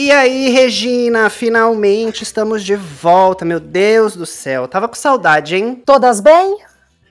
E aí, Regina, finalmente estamos de volta, meu Deus do céu. Tava com saudade, hein? Todas bem?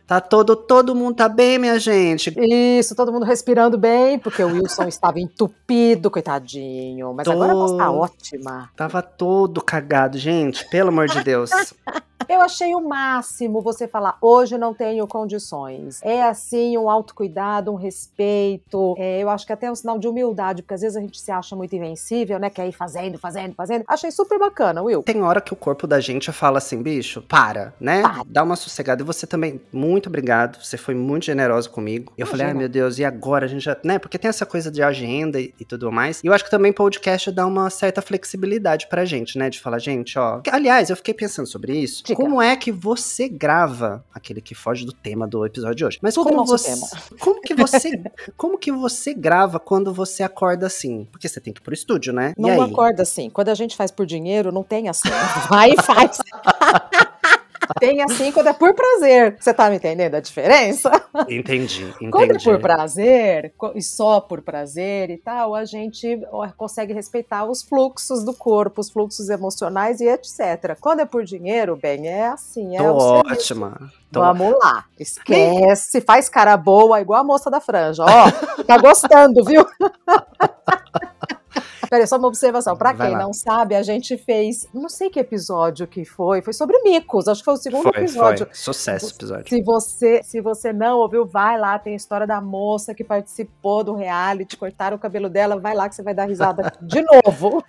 Tá todo, todo mundo tá bem, minha gente. Isso, todo mundo respirando bem, porque o Wilson estava entupido, coitadinho. Mas Tô... agora a voz tá ótima. Tava todo cagado, gente, pelo amor de Deus. Eu achei o máximo você falar, hoje não tenho condições. É assim, um autocuidado, um respeito. É, eu acho que até é um sinal de humildade, porque às vezes a gente se acha muito invencível, né? Quer ir fazendo, fazendo, fazendo. Achei super bacana, Will. Tem hora que o corpo da gente fala assim, bicho, para, né? Para. Dá uma sossegada. E você também, muito obrigado. Você foi muito generosa comigo. Eu Imagina. falei, ai meu Deus, e agora a gente já. Né? Porque tem essa coisa de agenda e, e tudo mais. E eu acho que também podcast dá uma certa flexibilidade pra gente, né? De falar, gente, ó. Aliás, eu fiquei pensando sobre isso. Diga. Como é que você grava aquele que foge do tema do episódio de hoje? Mas Tudo como você, tema. como que você, como que você grava quando você acorda assim? Porque você tem que ir pro estúdio, né? Não acorda assim. Quando a gente faz por dinheiro, não tem assim. Vai e faz. Tem assim quando é por prazer. Você tá me entendendo a diferença? Entendi, entendi. Quando é por prazer, e só por prazer e tal, a gente consegue respeitar os fluxos do corpo, os fluxos emocionais e etc. Quando é por dinheiro, bem, é assim. É Tô ótima. Tô... Vamos lá. Esquece, faz cara boa, igual a moça da franja. Ó, tá gostando, viu? Peraí, só uma observação. Pra Vai quem lá. não sabe, a gente fez. Não sei que episódio que foi. Foi sobre micos. Acho que foi o segundo foi, episódio. Foi. Sucesso episódio. Se você, se você não ouviu, vai lá. Tem a história da moça que participou do reality, cortaram o cabelo dela. Vai lá que você vai dar risada de novo.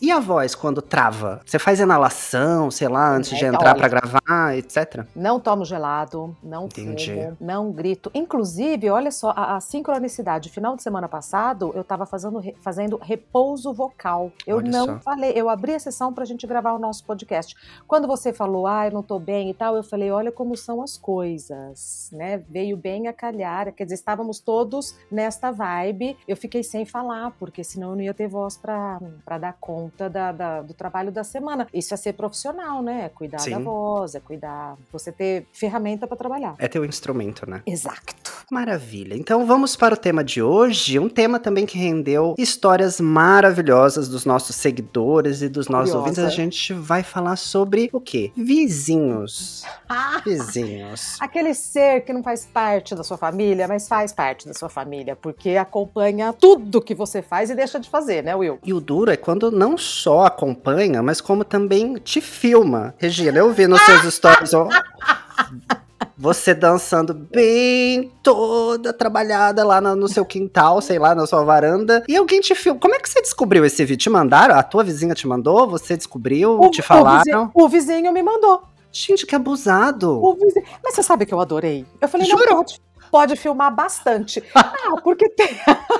E a voz quando trava? Você faz inalação, sei lá, antes é, de entrar para gravar, etc? Não tomo gelado, não Entendi. fumo, não grito. Inclusive, olha só, a, a sincronicidade. Final de semana passado, eu tava fazendo, fazendo repouso uso vocal. Eu Olha não só. falei, eu abri a sessão para a gente gravar o nosso podcast. Quando você falou, ah, eu não tô bem e tal, eu falei, olha como são as coisas, né? Veio bem a calhar, quer dizer, estávamos todos nesta vibe. Eu fiquei sem falar, porque senão eu não ia ter voz para dar conta da, da, do trabalho da semana. Isso é ser profissional, né? É cuidar Sim. da voz, é cuidar, você ter ferramenta para trabalhar. É teu instrumento, né? Exato. Maravilha. Então vamos para o tema de hoje, um tema também que rendeu histórias maravilhosas dos nossos seguidores e dos nossos Curiosa. ouvintes, a gente vai falar sobre o quê? Vizinhos. Ah, Vizinhos. Aquele ser que não faz parte da sua família, mas faz parte da sua família, porque acompanha tudo que você faz e deixa de fazer, né, Will? E o duro é quando não só acompanha, mas como também te filma. Regina, eu vi nos seus stories. Ó, você dançando bem toda trabalhada lá no, no, seu quintal, sei lá, na sua varanda. E alguém te filma. Como é que você descobriu esse vídeo? Te mandaram? A tua vizinha te mandou? Você descobriu? O, te falaram? O vizinho, o vizinho, me mandou. Gente, que abusado. Vizinho... Mas você sabe que eu adorei? Eu falei, Juro? não, pode, pode filmar bastante. ah, porque tem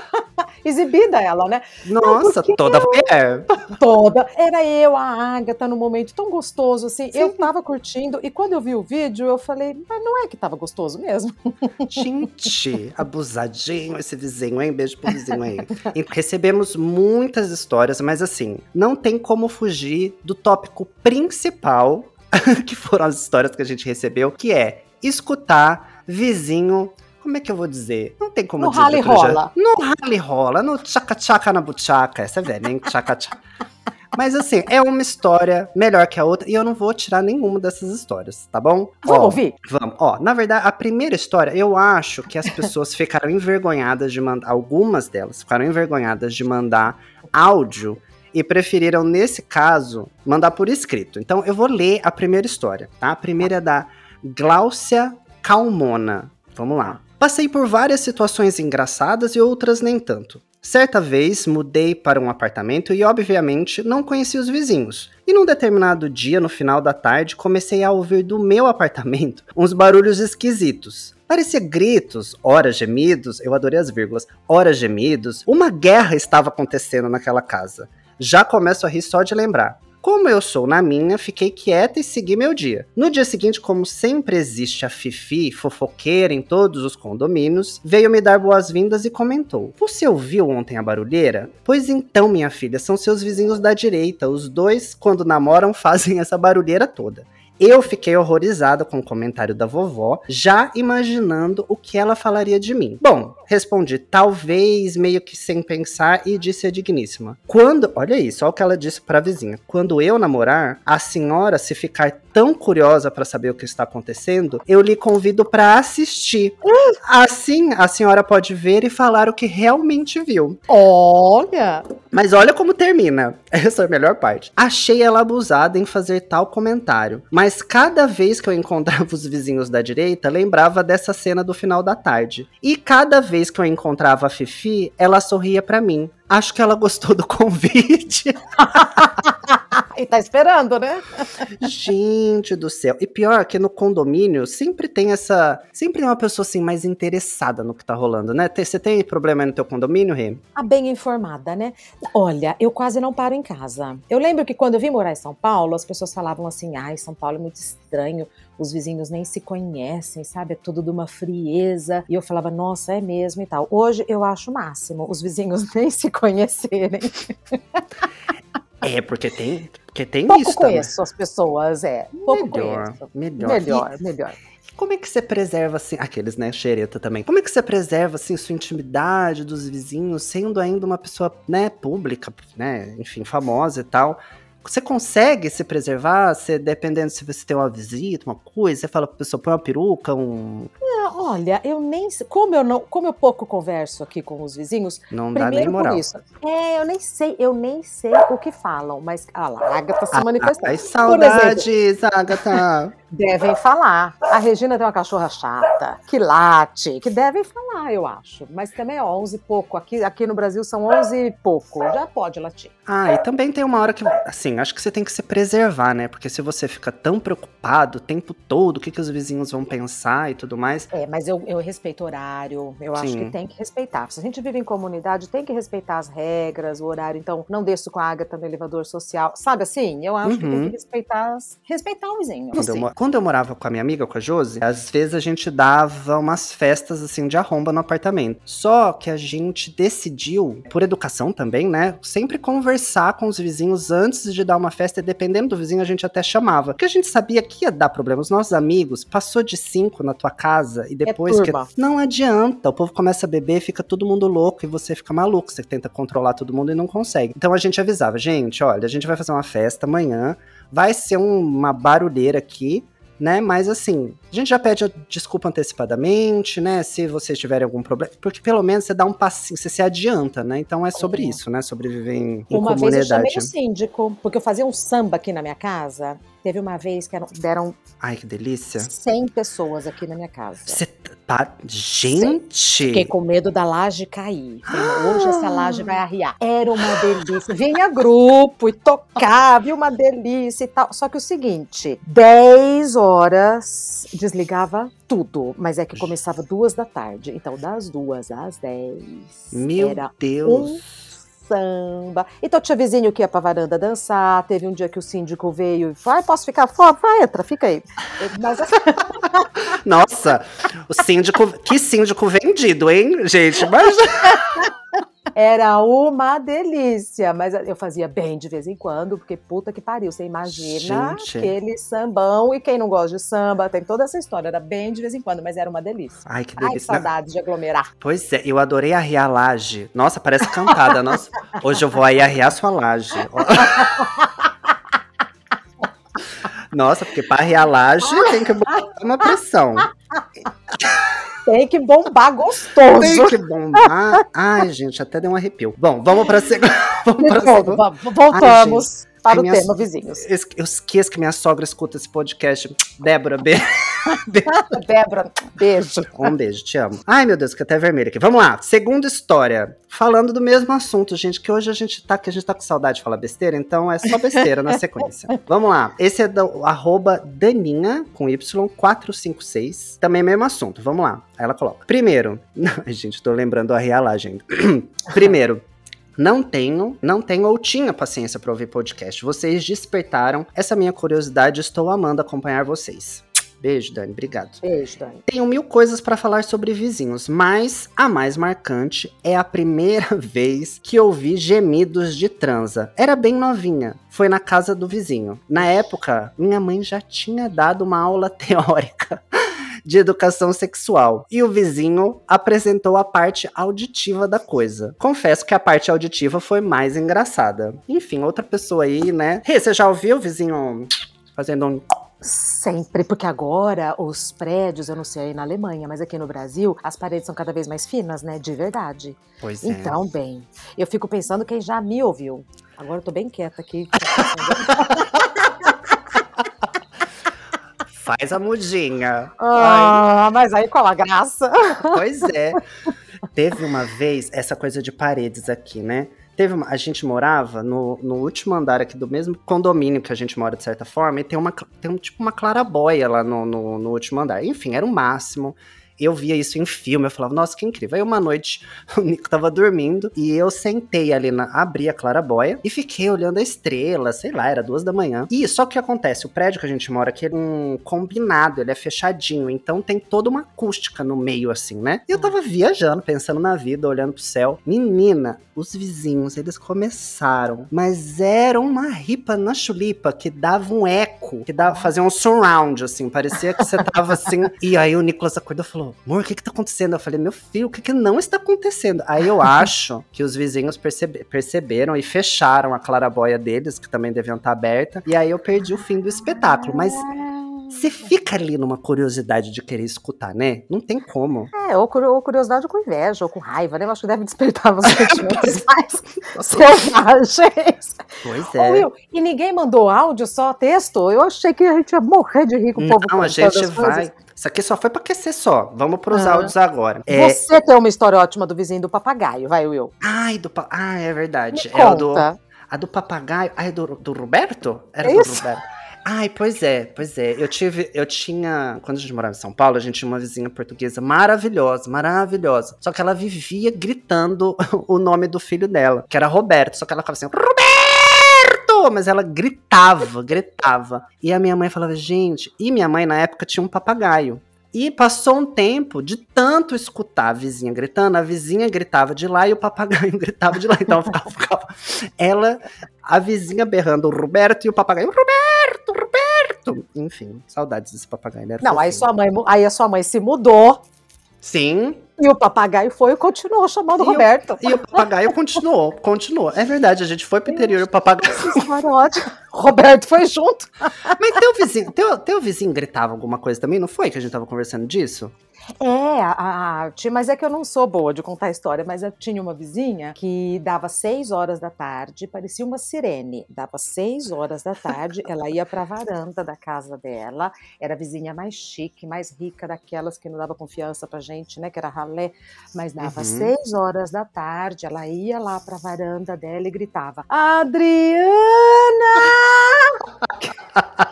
exibida ela, né? Nossa, toda mulher. Toda. Era eu, a Agatha, no momento tão gostoso, assim. Sim. Eu tava curtindo, e quando eu vi o vídeo, eu falei, mas não é que tava gostoso mesmo? Gente, abusadinho esse vizinho, hein? Beijo pro vizinho aí. E recebemos muitas histórias, mas assim, não tem como fugir do tópico principal, que foram as histórias que a gente recebeu, que é escutar vizinho como é que eu vou dizer? Não tem como no dizer. Rally rola. No rally rola, no tchaca-tchaca na buchaca. Essa é velha, hein? Tchaca-tchaca. Mas assim, é uma história melhor que a outra e eu não vou tirar nenhuma dessas histórias, tá bom? Vamos Ó, ouvir? Vamos. Ó, na verdade, a primeira história, eu acho que as pessoas ficaram envergonhadas de mandar, algumas delas ficaram envergonhadas de mandar áudio e preferiram, nesse caso, mandar por escrito. Então eu vou ler a primeira história, tá? A primeira é da Gláucia Calmona. Vamos lá. Passei por várias situações engraçadas e outras nem tanto. Certa vez mudei para um apartamento e, obviamente, não conheci os vizinhos. E num determinado dia, no final da tarde, comecei a ouvir do meu apartamento uns barulhos esquisitos. Parecia gritos, ora gemidos, eu adorei as vírgulas, ora gemidos. Uma guerra estava acontecendo naquela casa. Já começo a rir só de lembrar. Como eu sou na minha, fiquei quieta e segui meu dia. No dia seguinte, como sempre existe a Fifi, fofoqueira em todos os condomínios, veio me dar boas-vindas e comentou: Você ouviu ontem a barulheira? Pois então, minha filha, são seus vizinhos da direita. Os dois, quando namoram, fazem essa barulheira toda. Eu fiquei horrorizada com o comentário da vovó, já imaginando o que ela falaria de mim. Bom, respondi talvez meio que sem pensar e disse a digníssima. Quando, olha isso, olha o que ela disse para a vizinha. Quando eu namorar, a senhora se ficar tão curiosa para saber o que está acontecendo, eu lhe convido para assistir. Assim, a senhora pode ver e falar o que realmente viu. Olha! Mas olha como termina. Essa é a melhor parte. Achei ela abusada em fazer tal comentário, mas cada vez que eu encontrava os vizinhos da direita, lembrava dessa cena do final da tarde. E cada vez que eu encontrava a Fifi, ela sorria para mim. Acho que ela gostou do convite. E tá esperando, né? Gente do céu. E pior que no condomínio sempre tem essa. Sempre tem uma pessoa assim mais interessada no que tá rolando, né? Você tem problema aí no teu condomínio, Rê? A bem informada, né? Olha, eu quase não paro em casa. Eu lembro que quando eu vim morar em São Paulo, as pessoas falavam assim: ai, São Paulo é muito estranho os vizinhos nem se conhecem, sabe? É tudo de uma frieza. E eu falava, nossa, é mesmo e tal. Hoje eu acho o máximo os vizinhos nem se conhecerem. É, porque tem, porque tem Pouco isso conheço também. as pessoas, é. Pouco melhor, conheço. Melhor, melhor. E, melhor. Como é que você preserva, assim, aqueles, né, xereta também. Como é que você preserva, assim, sua intimidade dos vizinhos, sendo ainda uma pessoa, né, pública, né, enfim, famosa e tal, você consegue se preservar? Você, dependendo se você tem uma visita, uma coisa, você fala pra pessoa, põe uma peruca, um. Não, olha, eu nem como eu não, como eu pouco converso aqui com os vizinhos, não dá nem moral. Isso, é, eu nem sei, eu nem sei o que falam, mas ah lá, a Agatha se ah, manifestou. Ai, saudades, Agatha. devem falar. A Regina tem uma cachorra chata, que late, que devem falar, eu acho. Mas também, ó, 11 e pouco. Aqui, aqui no Brasil são 11 e pouco. Já pode latir. Ah, e também tem uma hora que, assim, acho que você tem que se preservar, né? Porque se você fica tão preocupado o tempo todo, o que, que os vizinhos vão pensar e tudo mais. É, mas eu, eu respeito horário. Eu Sim. acho que tem que respeitar. Se a gente vive em comunidade, tem que respeitar as regras, o horário. Então, não desço com a Agatha no elevador social. Sabe assim? Eu acho uhum. que tem que respeitar, respeitar o vizinho. Quando eu, quando eu morava com a minha amiga, com a Josi, às vezes a gente dava umas festas assim de arromba no apartamento. Só que a gente decidiu, por educação também, né, sempre conversar com os vizinhos antes de dar uma festa, e dependendo do vizinho a gente até chamava. Porque a gente sabia que ia dar problema. Os nossos amigos, passou de cinco na tua casa e é depois é que. Não adianta, o povo começa a beber, fica todo mundo louco e você fica maluco. Você tenta controlar todo mundo e não consegue. Então a gente avisava, gente, olha, a gente vai fazer uma festa amanhã, vai ser uma barulheira aqui né? Mas assim, a gente já pede desculpa antecipadamente, né? Se vocês tiverem algum problema, porque pelo menos você dá um passinho, você se adianta, né? Então é sobre isso, né? Sobreviver em, em Uma comunidade. vez eu chamei o síndico, porque eu fazia um samba aqui na minha casa. Teve uma vez que deram. Ai, que delícia. 100 pessoas aqui na minha casa. Você tá. Gente! Fiquei com medo da laje cair. Falei, hoje essa laje vai arriar. Era uma delícia. Vinha grupo e tocava, e uma delícia e tal. Só que o seguinte: 10 horas desligava tudo. Mas é que começava duas da tarde. Então, das duas às 10. Meu Deus! Um samba. Então tinha vizinho que ia pra varanda dançar. Teve um dia que o síndico veio e falou: posso ficar fora? Vai, entra, fica aí. Mas... Nossa, o síndico. Que síndico vendido, hein, gente? Mas. Era uma delícia, mas eu fazia bem de vez em quando, porque puta que pariu, você imagina Gente. aquele sambão e quem não gosta de samba, tem toda essa história, era bem de vez em quando, mas era uma delícia. Ai, que delícia. Ai, que saudade de aglomerar. Pois é, eu adorei arriar a laje. Nossa, parece cantada, nossa. Hoje eu vou aí arriar sua laje. Nossa, porque para arriar a laje tem que botar uma pressão. Tem que bombar gostoso. Tem que bombar. Ai, gente, até deu um arrepio. Bom, vamos para a segunda. Voltamos. Ai, para Ai, o tema, vizinhos. Eu esqueço que minha sogra escuta esse podcast. Débora, beijo. Débora, beijo. Um beijo, te amo. Ai, meu Deus, que até vermelho aqui. Vamos lá. Segunda história. Falando do mesmo assunto, gente, que hoje a gente tá, que a gente tá com saudade de falar besteira, então é só besteira na sequência. Vamos lá. Esse é do arroba Daninha, com Y456. Também mesmo assunto. Vamos lá. Aí ela coloca. Primeiro. Gente, tô lembrando a realagem. Primeiro, não tenho, não tenho ou tinha paciência para ouvir podcast. Vocês despertaram essa minha curiosidade, estou amando acompanhar vocês. Beijo, Dani, obrigado. Beijo, Dani. Tenho mil coisas para falar sobre vizinhos, mas a mais marcante é a primeira vez que ouvi gemidos de transa. Era bem novinha, foi na casa do vizinho. Na época, minha mãe já tinha dado uma aula teórica de educação sexual. E o vizinho apresentou a parte auditiva da coisa. Confesso que a parte auditiva foi mais engraçada. Enfim, outra pessoa aí, né? Rê, você já ouviu o vizinho fazendo um Sempre, porque agora os prédios, eu não sei aí na Alemanha, mas aqui no Brasil, as paredes são cada vez mais finas, né? De verdade. Pois é. Então, bem, eu fico pensando quem já me ouviu. Agora eu tô bem quieta aqui. Faz a mudinha. Ah, mas aí qual a graça? Pois é. Teve uma vez essa coisa de paredes aqui, né? Teve uma, a gente morava no, no último andar aqui do mesmo condomínio que a gente mora, de certa forma, e tem uma tem um, tipo uma clarabóia lá no, no, no último andar. Enfim, era o máximo eu via isso em filme, eu falava, nossa, que incrível. Aí uma noite o Nico tava dormindo e eu sentei ali na. abri a clarabóia e fiquei olhando a estrela, sei lá, era duas da manhã. E só que acontece, o prédio que a gente mora aqui é um combinado, ele é fechadinho, então tem toda uma acústica no meio, assim, né? E eu tava viajando, pensando na vida, olhando pro céu. Menina, os vizinhos, eles começaram, mas era uma ripa na chulipa que dava um eco, que dava, fazia um surround, assim, parecia que você tava assim. e aí o Nicolas acordou e falou: amor, o que que tá acontecendo? Eu falei, meu filho, o que que não está acontecendo? Aí eu acho que os vizinhos percebe perceberam e fecharam a clarabóia deles, que também deviam estar aberta, e aí eu perdi o fim do espetáculo, mas... Você fica ali numa curiosidade de querer escutar, né? Não tem como. É, ou, curiosidade ou com inveja, ou com raiva, né? Eu acho que deve despertar os sentimentos mais selvagens. Pois é. Will, e ninguém mandou áudio, só texto? Eu achei que a gente ia morrer de rir com o povo. Não, a gente vai. Isso aqui só foi pra aquecer só. Vamos pros ah. áudios agora. É... Você tem uma história ótima do vizinho do papagaio, vai, Will. Ai, do pa... Ah, é verdade. Me é conta. do. A do papagaio. Ah, é do, do Roberto? Era Isso. do Roberto. Ai, pois é, pois é. Eu tive, eu tinha, quando a gente morava em São Paulo, a gente tinha uma vizinha portuguesa maravilhosa, maravilhosa. Só que ela vivia gritando o nome do filho dela, que era Roberto. Só que ela ficava assim, Roberto! Mas ela gritava, gritava. E a minha mãe falava, gente. E minha mãe na época tinha um papagaio. E passou um tempo de tanto escutar a vizinha gritando, a vizinha gritava de lá e o papagaio gritava de lá. Então ficava, ficava ela, a vizinha berrando o Roberto e o papagaio, Roberto, Roberto. Enfim, saudades desse papagaio. Não, aí sua mãe, aí a sua mãe se mudou. Sim. E o papagaio foi e continuou chamando e Roberto. O, e o papagaio continuou, continuou. É verdade, a gente foi pro interior e o papagaio. Roberto foi junto. Mas teu vizinho, teu, teu vizinho gritava alguma coisa também, não foi que a gente tava conversando disso? É, a, a, mas é que eu não sou boa de contar a história, mas eu tinha uma vizinha que dava seis horas da tarde, parecia uma sirene. Dava seis horas da tarde, ela ia para a varanda da casa dela, era a vizinha mais chique, mais rica daquelas que não dava confiança pra gente, né? Que era ralé, mas dava uhum. seis horas da tarde, ela ia lá para a varanda dela e gritava: Adriana!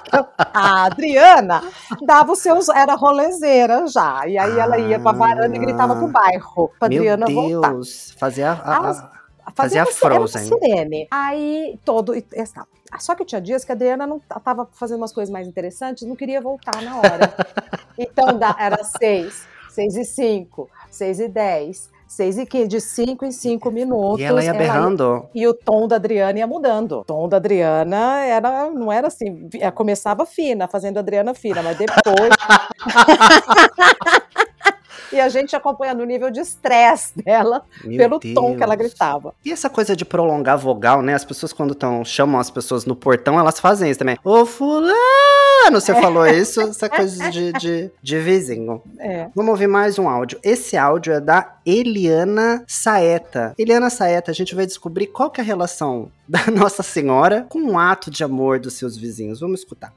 Adriana dava os seus, era rolezeira já. E aí ah, ela ia pra varanda e gritava pro bairro, pra meu Adriana Deus, voltar. Fazia a, a, a fazia a Frozen. sirene. Aí todo. Estava. Só que tinha dias que a Adriana não tava fazendo umas coisas mais interessantes, não queria voltar na hora. então era seis, seis e cinco, seis e dez. 6 e 15, de 5 em 5 minutos. E ela ia berrando. Ia, e o tom da Adriana ia mudando. O tom da Adriana era, não era assim, começava fina, fazendo a Adriana fina, mas depois. e a gente acompanhando o nível de estresse dela Meu pelo Deus. tom que ela gritava. E essa coisa de prolongar vogal, né? As pessoas quando tão, chamam as pessoas no portão, elas fazem isso também. Ô fulano, você falou isso, essa coisa de, de, de vizinho. É. Vamos ouvir mais um áudio. Esse áudio é da Eliana Saeta. Eliana Saeta, a gente vai descobrir qual que é a relação da Nossa Senhora com o um ato de amor dos seus vizinhos. Vamos escutar.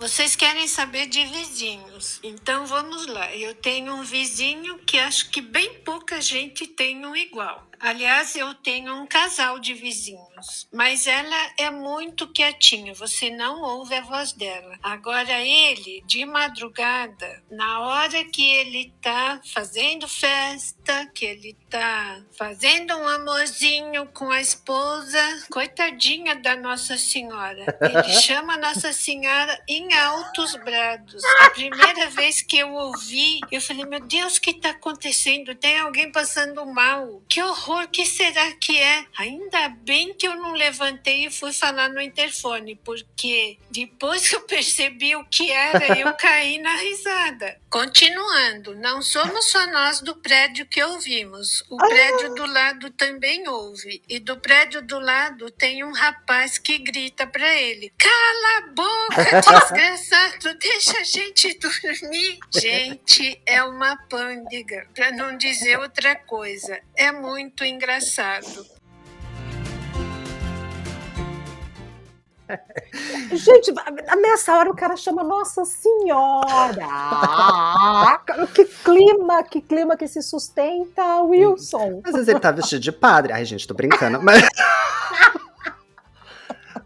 Vocês querem saber de vizinhos, então vamos lá. Eu tenho um vizinho que acho que bem pouca gente tem um igual. Aliás, eu tenho um casal de vizinhos, mas ela é muito quietinha, você não ouve a voz dela. Agora ele, de madrugada, na hora que ele tá fazendo festa, que ele tá fazendo um amorzinho com a esposa, coitadinha da Nossa Senhora. Ele chama Nossa Senhora em altos brados. A primeira vez que eu ouvi, eu falei: "Meu Deus, o que tá acontecendo? Tem alguém passando mal? Que horror, que será que é?" Ainda bem que eu não levantei e fui falar no interfone, porque depois que eu percebi o que era, eu caí na risada. Continuando, não somos só nós do prédio que ouvimos. O prédio do lado também ouve. E do prédio do lado tem um rapaz que grita para ele: Cala a boca, desgraçado, deixa a gente dormir. Gente, é uma pândega, para não dizer outra coisa. É muito engraçado. Gente, nessa hora o cara chama Nossa Senhora! que clima, que clima que se sustenta, Wilson. Às vezes ele tá vestido de padre. Ai, gente, tô brincando, mas.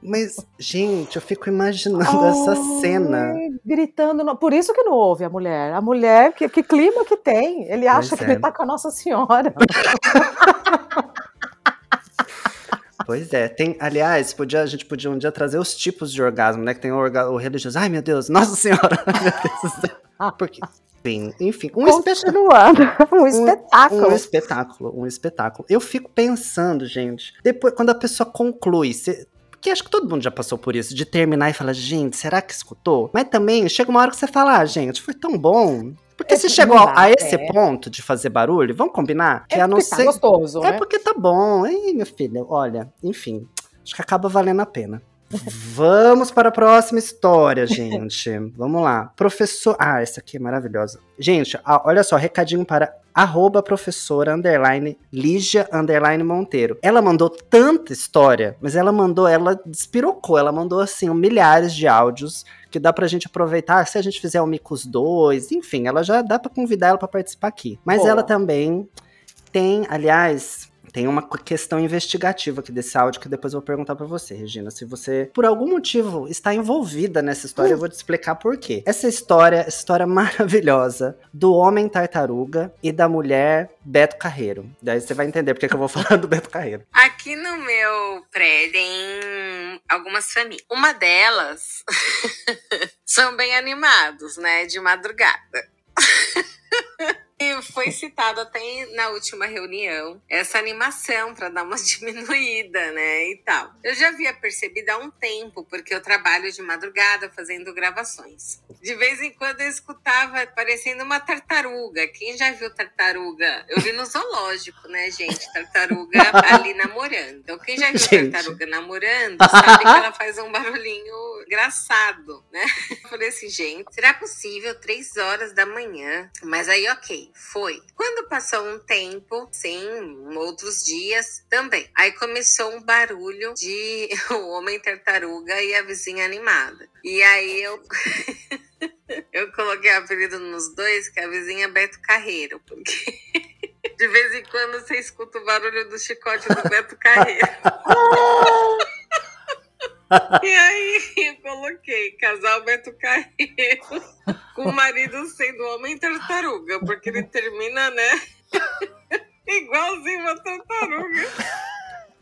Mas, gente, eu fico imaginando oh, essa cena. Gritando. Por isso que não ouve a mulher. A mulher, que, que clima que tem? Ele acha pois que é. ele tá com a Nossa Senhora. Pois é, tem, aliás, podia, a gente podia um dia trazer os tipos de orgasmo, né? Que tem o, orga, o religioso, ai meu Deus, Nossa Senhora, meu Deus do céu. Porque, enfim, enfim um Continuando, um espetáculo. Um, um, espetáculo, um espetáculo. Eu fico pensando, gente, depois, quando a pessoa conclui, você, porque acho que todo mundo já passou por isso, de terminar e falar, gente, será que escutou? Mas também chega uma hora que você fala, ah, gente, foi tão bom. Porque é se chegou dá, a esse é. ponto de fazer barulho, vamos combinar? É que a não tá ser... gostoso, É né? porque tá bom. Ei, meu filho, olha, enfim, acho que acaba valendo a pena. Vamos para a próxima história, gente. Vamos lá. Professor. Ah, essa aqui é maravilhosa. Gente, olha só, recadinho para arroba professora underline Lígia underline Monteiro. Ela mandou tanta história, mas ela mandou, ela despirocou, ela mandou assim milhares de áudios que dá pra gente aproveitar se a gente fizer o Micos 2, enfim, ela já dá para convidar ela para participar aqui. Mas ela também tem, aliás, tem uma questão investigativa aqui desse áudio que depois eu vou perguntar para você, Regina. Se você, por algum motivo, está envolvida nessa história, eu vou te explicar por quê. Essa história, essa história maravilhosa do homem tartaruga e da mulher Beto Carreiro. Daí você vai entender porque que eu vou falar do Beto Carreiro. Aqui no meu prédio tem algumas famílias. Uma delas são bem animados, né? De madrugada. E foi citado até na última reunião essa animação para dar uma diminuída, né? E tal. Eu já havia percebido há um tempo, porque eu trabalho de madrugada fazendo gravações. De vez em quando eu escutava parecendo uma tartaruga. Quem já viu tartaruga? Eu vi no zoológico, né, gente? Tartaruga ali namorando. Então, quem já viu gente. tartaruga namorando sabe que ela faz um barulhinho engraçado, né? Eu falei assim, gente, será possível três horas da manhã? Mas aí, ok foi. Quando passou um tempo, sim, outros dias também. Aí começou um barulho de o homem tartaruga e a vizinha animada. E aí eu. eu coloquei apelido nos dois, que é a vizinha Beto Carreiro, porque. De vez em quando você escuta o barulho do chicote do Beto Carreiro. E aí coloquei casal Beto Carreiro com o marido sendo homem tartaruga, porque ele termina, né? Igualzinho uma tartaruga.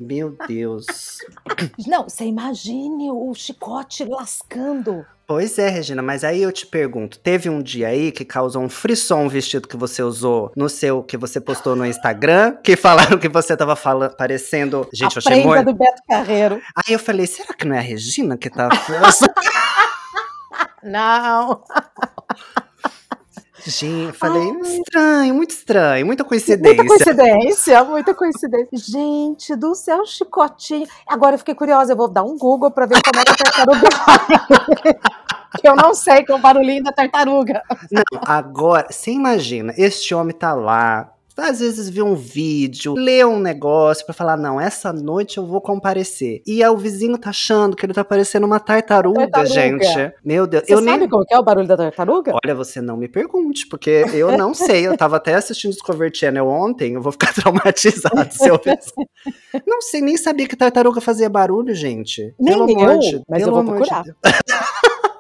Meu Deus. Não, você imagine o chicote lascando. Pois é, Regina, mas aí eu te pergunto, teve um dia aí que causou um frisson o vestido que você usou no seu, que você postou no Instagram, que falaram que você tava falando, parecendo... Gente, a eu achei muito... do Beto Carreiro. Aí eu falei, será que não é a Regina que tá... não. Gente, falei, Ai. estranho, muito estranho, muita coincidência. Muita coincidência, muita coincidência. Gente do céu, chicotinho. Agora eu fiquei curiosa, eu vou dar um Google pra ver como é que a tartaruga eu não sei que é o barulhinho da tartaruga. Não, agora, você imagina, este homem tá lá, às vezes vê um vídeo, lê um negócio para falar, não, essa noite eu vou comparecer. E aí o vizinho tá achando que ele tá parecendo uma tartaruga, tartaruga. gente. Meu Deus. Você eu sabe nem... como é o barulho da tartaruga? Olha, você não me pergunte, porque eu não sei. Eu tava até assistindo Discovery Channel ontem, eu vou ficar traumatizado se eu ver. Não sei, nem sabia que tartaruga fazia barulho, gente. Nem Pelo eu, de, mas eu vou procurar. De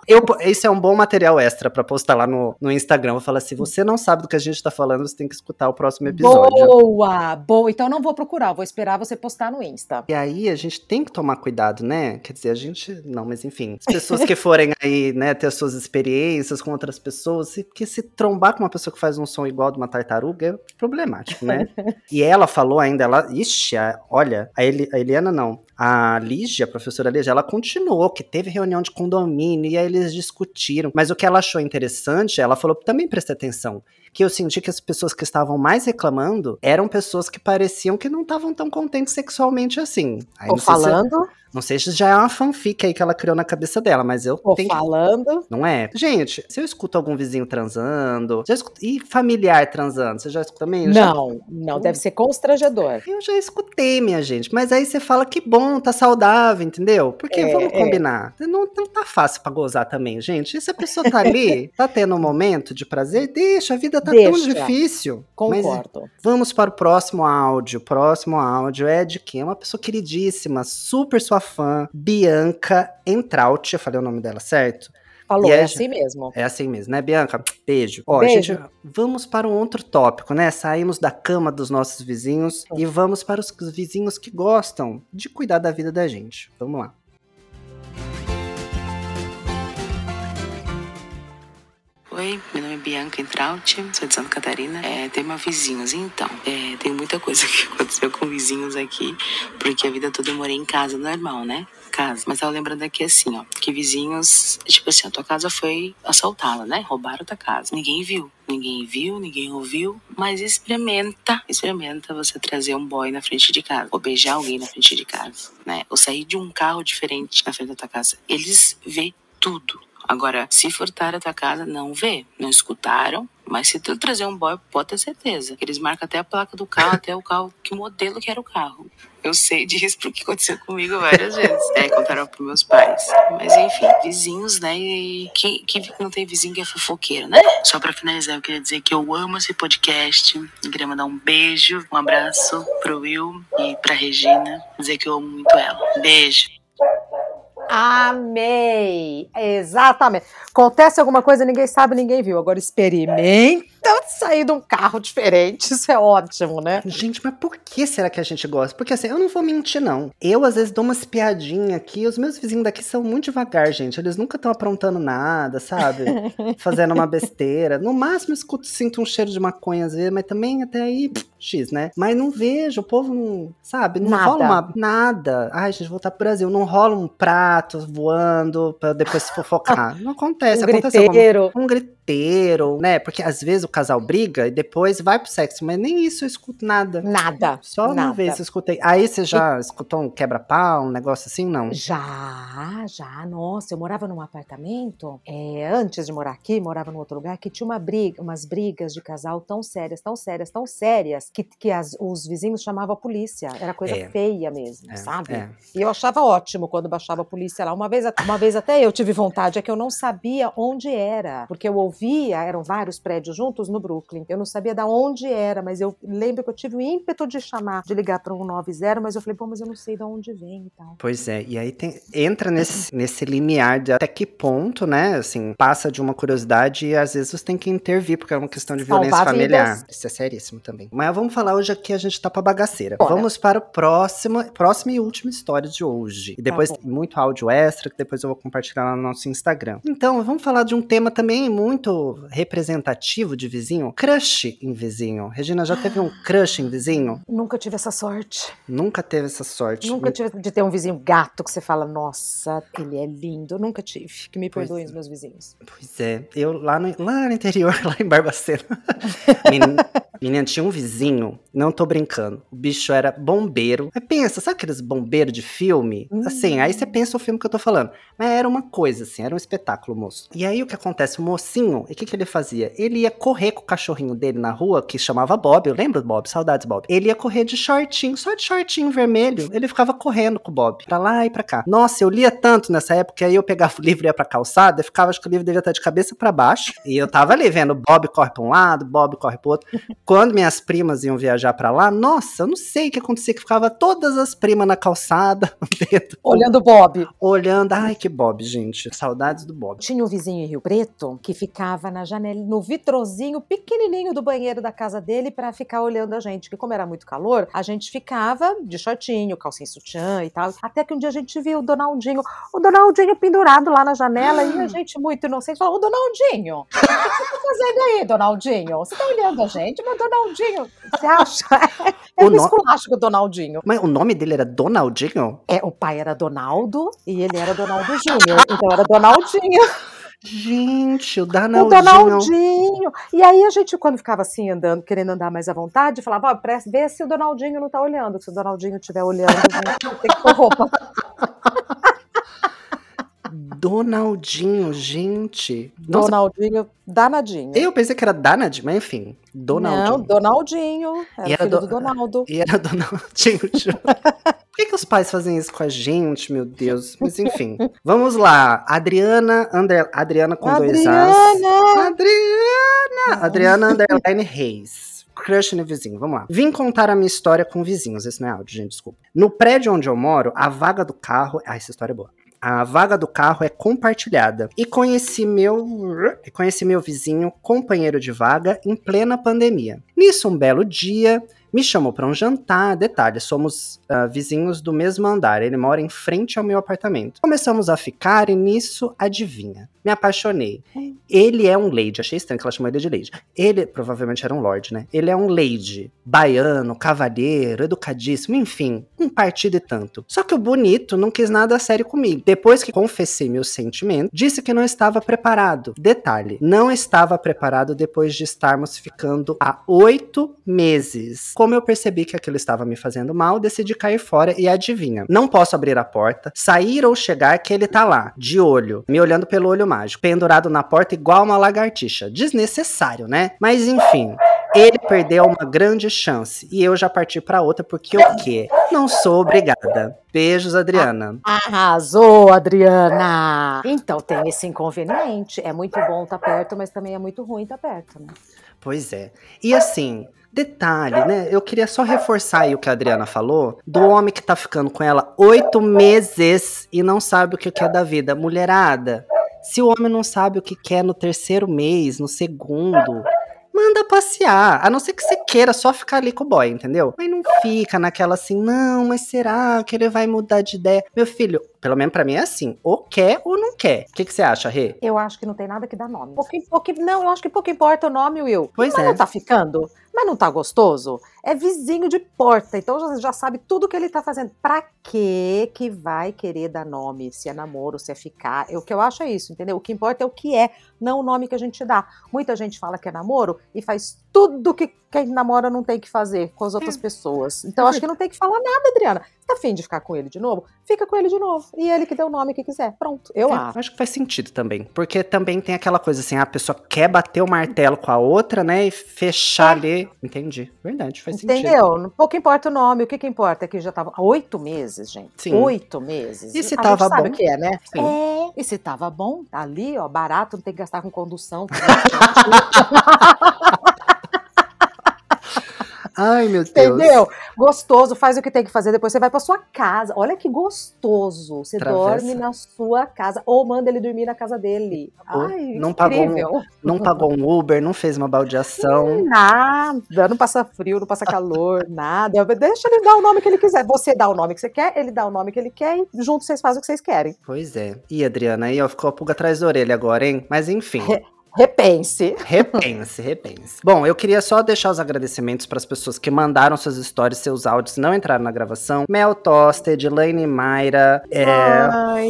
eu, esse é um bom material extra para postar lá no, no Instagram. Eu falo assim: você não sabe do que a gente tá falando, você tem que escutar o próximo episódio. Boa, boa. Então não vou procurar, vou esperar você postar no Insta. E aí a gente tem que tomar cuidado, né? Quer dizer, a gente. Não, mas enfim. As pessoas que forem aí, né, ter suas experiências com outras pessoas, porque se trombar com uma pessoa que faz um som igual de uma tartaruga é problemático, né? e ela falou ainda, ela. Ixi, a, olha, a, Eli, a Eliana não a Lígia, a professora Lígia, ela continuou, que teve reunião de condomínio e aí eles discutiram. Mas o que ela achou interessante, ela falou, também presta atenção, que eu senti que as pessoas que estavam mais reclamando eram pessoas que pareciam que não estavam tão contentes sexualmente assim. Aí, Tô falando. Se, não sei se já é uma fanfic aí que ela criou na cabeça dela, mas eu Tô tenho falando. Não é? Gente, se eu escuto algum vizinho transando, já escuto... e familiar transando, você já escuta também? Não, já... não, deve ser constrangedor. Eu já escutei, minha gente, mas aí você fala que bom, tá saudável, entendeu? Porque é, vamos é. combinar, é. não, não tá fácil pra gozar também, gente. E se a pessoa tá ali, tá tendo um momento de prazer, deixa, a vida tá deixa. tão difícil. Concordo. Mas, vamos para o próximo áudio. O próximo áudio é de quem? É uma pessoa queridíssima, super sua fã, Bianca Entraut. Eu falei o nome dela certo? Falou, é, é assim mesmo. É assim mesmo, né, Bianca? Beijo. Ó, Beijo. gente, vamos para um outro tópico, né? Saímos da cama dos nossos vizinhos Sim. e vamos para os vizinhos que gostam de cuidar da vida da gente. Vamos lá. Oi, meu nome é Bianca Entraut, sou de Santa Catarina. É, tenho uma vizinhos, então. É, tem muita coisa que aconteceu com vizinhos aqui, porque a vida toda eu morei em casa normal, né? Casa. Mas tava lembrando aqui assim, ó, que vizinhos, tipo assim, a tua casa foi assaltada, né? Roubaram tua casa. Ninguém viu. Ninguém viu, ninguém ouviu, mas experimenta, experimenta você trazer um boy na frente de casa, ou beijar alguém na frente de casa, né? Ou sair de um carro diferente na frente da tua casa. Eles vê tudo Agora, se furtar a tua casa, não vê, não escutaram. Mas se tu trazer um boy, pode ter certeza. Eles marcam até a placa do carro, até o carro, que modelo que era o carro. Eu sei disso porque aconteceu comigo várias vezes. É, contaram pros meus pais. Mas enfim, vizinhos, né? E quem, quem não tem vizinho que é fofoqueiro, né? Só pra finalizar, eu queria dizer que eu amo esse podcast. Eu queria mandar um beijo, um abraço pro Will e pra Regina. Dizer que eu amo muito ela. Beijo. Amei! Exatamente. Acontece alguma coisa, ninguém sabe, ninguém viu. Agora experimenta sair de um carro diferente. Isso é ótimo, né? Gente, mas por que será que a gente gosta? Porque assim, eu não vou mentir, não. Eu, às vezes, dou umas piadinhas aqui. Os meus vizinhos daqui são muito devagar, gente. Eles nunca estão aprontando nada, sabe? Fazendo uma besteira. No máximo, escuto, sinto um cheiro de maconha às vezes, mas também até aí, pff, X, né? Mas não vejo, o povo não, sabe? Não nada. rola uma, nada. Ai, gente, voltar pro Brasil. Não rola um prato voando pra depois se fofocar. Não acontece. Um acontece griteiro. Alguma, um griteiro, né? Porque às vezes o casal briga e depois vai pro sexo, mas nem isso eu escuto nada. Nada. Só nada. uma vez eu escutei. Aí você já e... escutou um quebra-pau, um negócio assim, não? Já, já. Nossa, eu morava num apartamento, é, antes de morar aqui, morava num outro lugar, que tinha uma briga, umas brigas de casal tão sérias, tão sérias, tão sérias, que, que as, os vizinhos chamavam a polícia. Era coisa é. feia mesmo, é. sabe? É. E eu achava ótimo quando baixava a polícia lá. Uma vez, uma vez até eu tive vontade, é que eu não sabia onde era, porque eu ouvia, eram vários prédios juntos no Brooklyn. Eu não sabia de onde era, mas eu lembro que eu tive o ímpeto de chamar, de ligar para um 90, mas eu falei, pô, mas eu não sei de onde vem e tal. Pois é, e aí tem, entra nesse, nesse limiar de até que ponto, né, assim, passa de uma curiosidade e às vezes você tem que intervir, porque é uma questão de violência Salvar familiar. Vidas. Isso é seríssimo também. Mas vamos falar hoje aqui, a gente tá pra bagaceira. Bora. Vamos para o próximo, próxima e última história de hoje. E depois tá muito áudio extra, que depois eu vou compartilhar lá no nosso Instagram. Então, vamos falar de um tema também muito representativo de vizinho, crush em vizinho. Regina, já teve um crush em vizinho? Nunca tive essa sorte. Nunca teve essa sorte. Nunca tive de ter um vizinho gato que você fala, nossa, ele é lindo. Nunca tive. Que me perdoem pois, os meus vizinhos. Pois é. Eu lá no, lá no interior, lá em Barbacena. Menina, tinha um vizinho, não tô brincando. O bicho era bombeiro. Mas pensa, sabe aqueles bombeiros de filme? Hum. Assim, aí você pensa o filme que eu tô falando. Mas era uma coisa, assim, era um espetáculo, moço. E aí o que acontece? O mocinho. E o que, que ele fazia? Ele ia correr com o cachorrinho dele na rua, que chamava Bob. Eu lembro do Bob, saudades Bob. Ele ia correr de shortinho, só de shortinho vermelho. Ele ficava correndo com o Bob, pra lá e pra cá. Nossa, eu lia tanto nessa época, aí eu pegava o livro e ia pra calçada, e ficava, acho que o livro devia estar de cabeça para baixo. E eu tava ali vendo Bob corre pra um lado, Bob corre pro outro. Quando minhas primas iam viajar para lá, nossa, eu não sei o que acontecia, que ficava todas as primas na calçada, vendo. Olhando Bob. Olhando, ai que Bob, gente. Saudades do Bob. Tinha um vizinho em Rio Preto que ficava na janela, no vitrozinho pequenininho do banheiro da casa dele para ficar olhando a gente. Que como era muito calor, a gente ficava de shortinho, calcinha sutiã e tal. Até que um dia a gente viu o Donaldinho, o Donaldinho pendurado lá na janela e a gente muito inocente falou: "O Donaldinho, o que você tá fazendo aí, Donaldinho? Você tá olhando a gente, mas Donaldinho, você acha? É, esculacho com o Donaldinho. Mas o nome dele era Donaldinho? É, o pai era Donaldo e ele era Donaldo Júnior, então era Donaldinho. Gente, o Donaldinho. O Donaldinho. E aí a gente, quando ficava assim, andando, querendo andar mais à vontade, falava, ó, oh, vê se o Donaldinho não tá olhando. Se o Donaldinho estiver olhando, a gente tem que pôr roupa. Donaldinho, gente. Nossa. Donaldinho danadinho. Eu pensei que era danadinho, mas enfim. Donaldinho. Não, Donaldinho. Era, e era filho do... do Donaldo. E era Donaldinho. Por que, que os pais fazem isso com a gente, meu Deus? Mas enfim. Vamos lá. Adriana, under... Adriana com Adriana. dois As. Adriana! Adriana Underline Reis. Crush no vizinho, vamos lá. Vim contar a minha história com vizinhos. Esse não é áudio, gente, desculpa. No prédio onde eu moro, a vaga do carro. Ah, essa história é boa a vaga do carro é compartilhada. E conheci meu, conheci meu vizinho, companheiro de vaga, em plena pandemia. Nisso, um belo dia, me chamou para um jantar. Detalhe, somos uh, vizinhos do mesmo andar. Ele mora em frente ao meu apartamento. Começamos a ficar e nisso, adivinha? Me apaixonei. Ele é um lady. Achei estranho que ela chamou ele de lady. Ele provavelmente era um lord, né? Ele é um lady. Baiano, cavalheiro, educadíssimo, enfim, um partido e tanto. Só que o bonito não quis nada a sério comigo. Depois que confessei meus sentimentos, disse que não estava preparado. Detalhe, não estava preparado depois de estarmos ficando há oito meses. Como eu percebi que aquilo estava me fazendo mal, decidi cair fora e adivinha. Não posso abrir a porta, sair ou chegar que ele tá lá, de olho, me olhando pelo olho mágico, pendurado na porta igual uma lagartixa. Desnecessário, né? Mas enfim, ele perdeu uma grande chance e eu já parti para outra porque o quê? Não sou obrigada. Beijos, Adriana. Arrasou, Adriana! Então tem esse inconveniente. É muito bom estar tá perto, mas também é muito ruim estar tá perto, né? Pois é. E assim, Detalhe, né? Eu queria só reforçar aí o que a Adriana falou, do homem que tá ficando com ela oito meses e não sabe o que quer da vida. Mulherada, se o homem não sabe o que quer no terceiro mês, no segundo, manda passear. A não ser que você queira só ficar ali com o boy, entendeu? Mas não fica naquela assim, não, mas será que ele vai mudar de ideia? Meu filho, pelo menos para mim é assim, ou quer ou não quer. O que, que você acha, Rê? Eu acho que não tem nada que dá nome. Pouco, pouco, não, eu acho que pouco importa o nome, Will. Pois mas é. não tá ficando? Mas não tá gostoso? É vizinho de porta, então já, já sabe tudo que ele tá fazendo. Pra que que vai querer dar nome? Se é namoro, se é ficar. O que eu acho é isso, entendeu? O que importa é o que é, não o nome que a gente dá. Muita gente fala que é namoro e faz tudo que quem namora não tem que fazer com as outras é. pessoas. Então acho que não tem que falar nada, Adriana. Tá afim de ficar com ele de novo? Fica com ele de novo. E ele que dê o nome que quiser. Pronto, eu é, acho. Acho que faz sentido também. Porque também tem aquela coisa assim, a pessoa quer bater o martelo com a outra, né? E fechar é. ali. Entendi. Verdade, faz Entendeu? sentido. Entendeu? Pouco importa o nome. O que, que importa é que já tava há oito meses, gente. Sim. Oito meses. E se a tava bom? sabe o que é, né? Sim. É. E se tava bom, tá ali, ó, barato, não tem que gastar com condução. Ai, meu Deus. Entendeu? Gostoso, faz o que tem que fazer, depois você vai pra sua casa. Olha que gostoso. Você Travessa. dorme na sua casa. Ou manda ele dormir na casa dele. Ai, não pagou, um, não pagou um Uber, não fez uma baldeação. Nada, não passa frio, não passa calor, nada. Deixa ele dar o nome que ele quiser. Você dá o nome que você quer, ele dá o nome que ele quer e juntos vocês fazem o que vocês querem. Pois é. E Adriana, aí ó, ficou a pulga atrás da orelha agora, hein? Mas enfim. Repense. Repense, repense. Bom, eu queria só deixar os agradecimentos para as pessoas que mandaram suas histórias, seus áudios, não entraram na gravação. Mel Tosta, Edilane Mayra, é,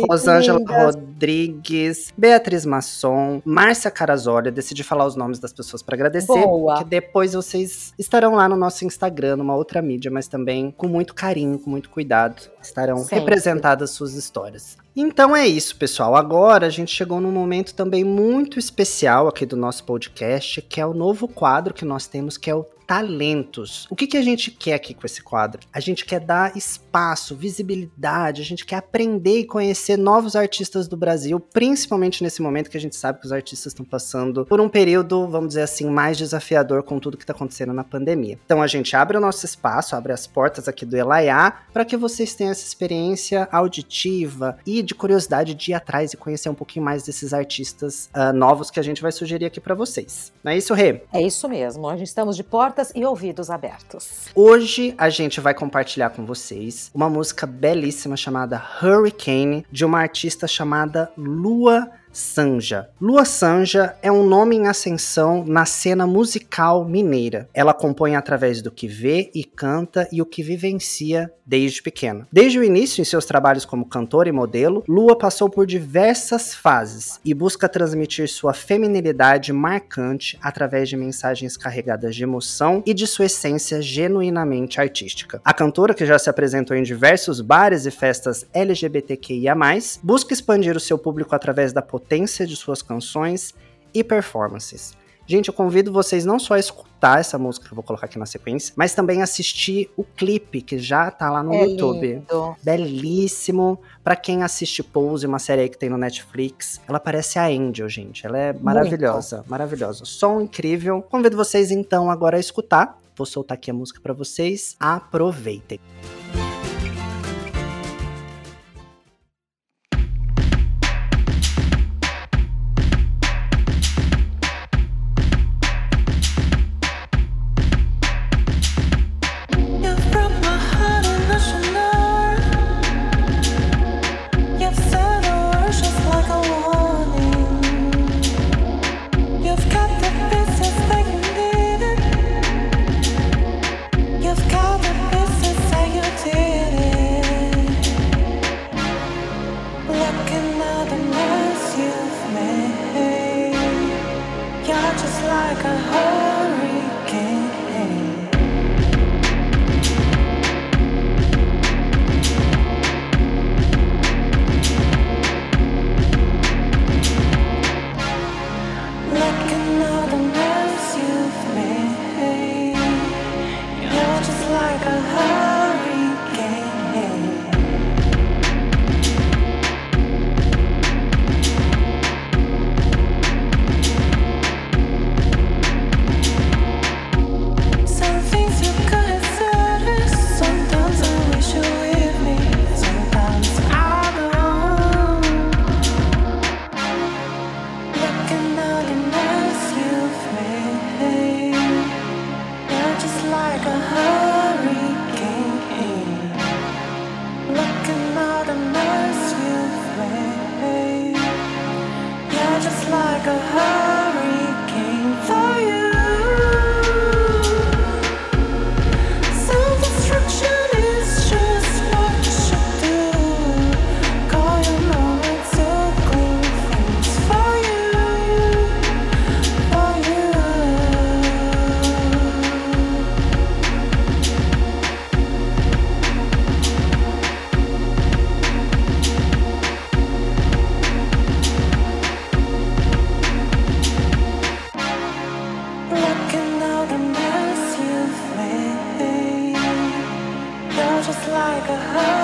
Rosângela Rodrigues, Beatriz Masson, Márcia Carazoli. decidi falar os nomes das pessoas para agradecer, Boa. porque depois vocês estarão lá no nosso Instagram, numa outra mídia, mas também com muito carinho, com muito cuidado, estarão Sempre. representadas suas histórias. Então é isso, pessoal. Agora a gente chegou num momento também muito especial aqui do nosso podcast, que é o novo quadro que nós temos, que é o talentos. O que, que a gente quer aqui com esse quadro? A gente quer dar espaço, visibilidade, a gente quer aprender e conhecer novos artistas do Brasil, principalmente nesse momento que a gente sabe que os artistas estão passando por um período, vamos dizer assim, mais desafiador com tudo que está acontecendo na pandemia. Então a gente abre o nosso espaço, abre as portas aqui do Elaiá para que vocês tenham essa experiência auditiva e de curiosidade de ir atrás e conhecer um pouquinho mais desses artistas uh, novos que a gente vai sugerir aqui para vocês. Não é isso, Rê? É isso mesmo. A gente estamos de portas e ouvidos abertos. Hoje a gente vai compartilhar com vocês uma música belíssima chamada Hurricane, de uma artista chamada Lua Sanja. Lua Sanja é um nome em ascensão na cena musical mineira. Ela compõe através do que vê e canta e o que vivencia desde pequena. Desde o início em seus trabalhos como cantora e modelo, Lua passou por diversas fases e busca transmitir sua feminilidade marcante através de mensagens carregadas de emoção e de sua essência genuinamente artística. A cantora, que já se apresentou em diversos bares e festas LGBTQIA+, busca expandir o seu público através da potência de suas canções e performances. Gente, eu convido vocês não só a escutar essa música que eu vou colocar aqui na sequência, mas também assistir o clipe que já tá lá no é YouTube. Lindo. Belíssimo. Para quem assiste Pose, uma série aí que tem no Netflix, ela parece a Angel, gente. Ela é maravilhosa, Muito. maravilhosa. Som incrível. Convido vocês então agora a escutar. Vou soltar aqui a música para vocês. Aproveitem. just like a high.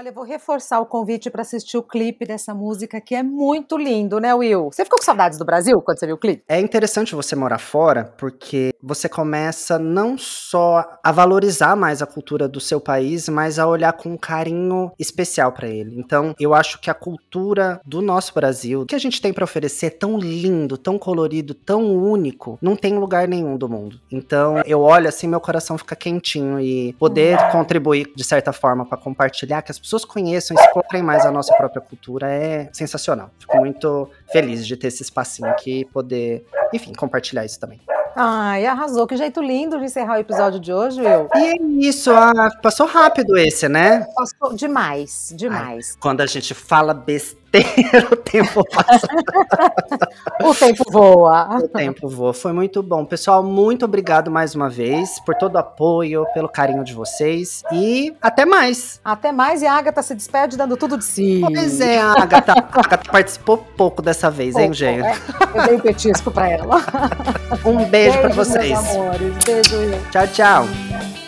Olha, vou reforçar o convite para assistir o clipe dessa música que é muito lindo, né, Will? Você ficou com saudades do Brasil quando você viu o clipe? É interessante você morar fora porque você começa não só a valorizar mais a cultura do seu país, mas a olhar com um carinho especial para ele. Então, eu acho que a cultura do nosso Brasil, que a gente tem para oferecer é tão lindo, tão colorido, tão único, não tem lugar nenhum do mundo. Então, eu olho assim, meu coração fica quentinho e poder contribuir de certa forma para compartilhar que as pessoas conheçam e explorem mais a nossa própria cultura é sensacional. Fico muito feliz de ter esse espacinho aqui e poder, enfim, compartilhar isso também. Ai, arrasou. Que jeito lindo de encerrar o episódio de hoje, Will. E é isso, ah, passou rápido esse, né? Passou demais, demais. Ai, quando a gente fala besteira, o tempo passa. o tempo voa. O tempo voa. Foi muito bom. Pessoal, muito obrigado mais uma vez por todo o apoio, pelo carinho de vocês. E até mais. Até mais. E a Agatha se despede dando tudo de si. Pois é, a Agatha, a Agatha participou pouco dessa vez, pouco, hein, gente? É. Eu dei um petisco pra ela. Um beijo, beijo pra vocês. Beijo. Tchau, tchau.